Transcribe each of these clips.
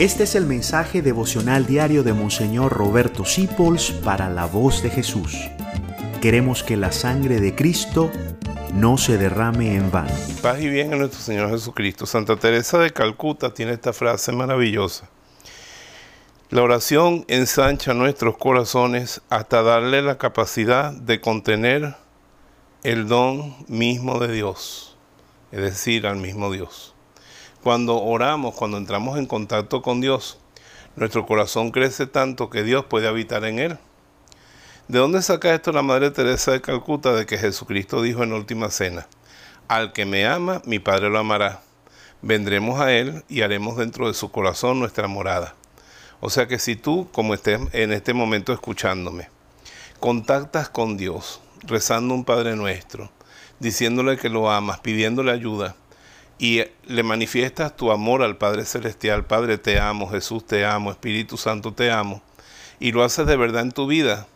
Este es el mensaje devocional diario de Monseñor Roberto Sipols para la voz de Jesús. Queremos que la sangre de Cristo no se derrame en vano. Paz y bien a nuestro Señor Jesucristo. Santa Teresa de Calcuta tiene esta frase maravillosa. La oración ensancha nuestros corazones hasta darle la capacidad de contener el don mismo de Dios, es decir, al mismo Dios. Cuando oramos, cuando entramos en contacto con Dios, nuestro corazón crece tanto que Dios puede habitar en él. ¿De dónde saca esto la Madre Teresa de Calcuta de que Jesucristo dijo en la última cena, al que me ama, mi Padre lo amará. Vendremos a Él y haremos dentro de su corazón nuestra morada. O sea que si tú, como estés en este momento escuchándome, contactas con Dios, rezando un Padre nuestro, diciéndole que lo amas, pidiéndole ayuda, y le manifiestas tu amor al Padre Celestial, Padre te amo, Jesús te amo, Espíritu Santo te amo, y lo haces de verdad en tu vida,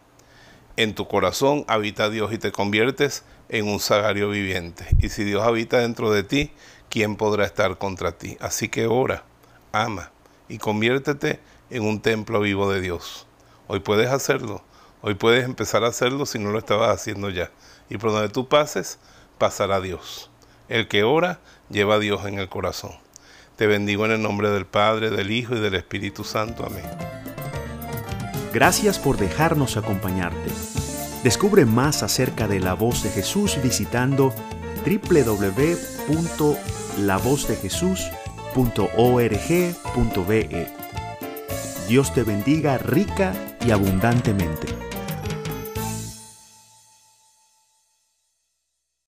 en tu corazón habita Dios y te conviertes en un sagario viviente. Y si Dios habita dentro de ti, ¿quién podrá estar contra ti? Así que ora, ama y conviértete en un templo vivo de Dios. Hoy puedes hacerlo, hoy puedes empezar a hacerlo si no lo estabas haciendo ya. Y por donde tú pases, pasará Dios. El que ora lleva a Dios en el corazón. Te bendigo en el nombre del Padre, del Hijo y del Espíritu Santo. Amén. Gracias por dejarnos acompañarte. Descubre más acerca de la voz de Jesús visitando www.lavozdejesús.org.be. Dios te bendiga rica y abundantemente.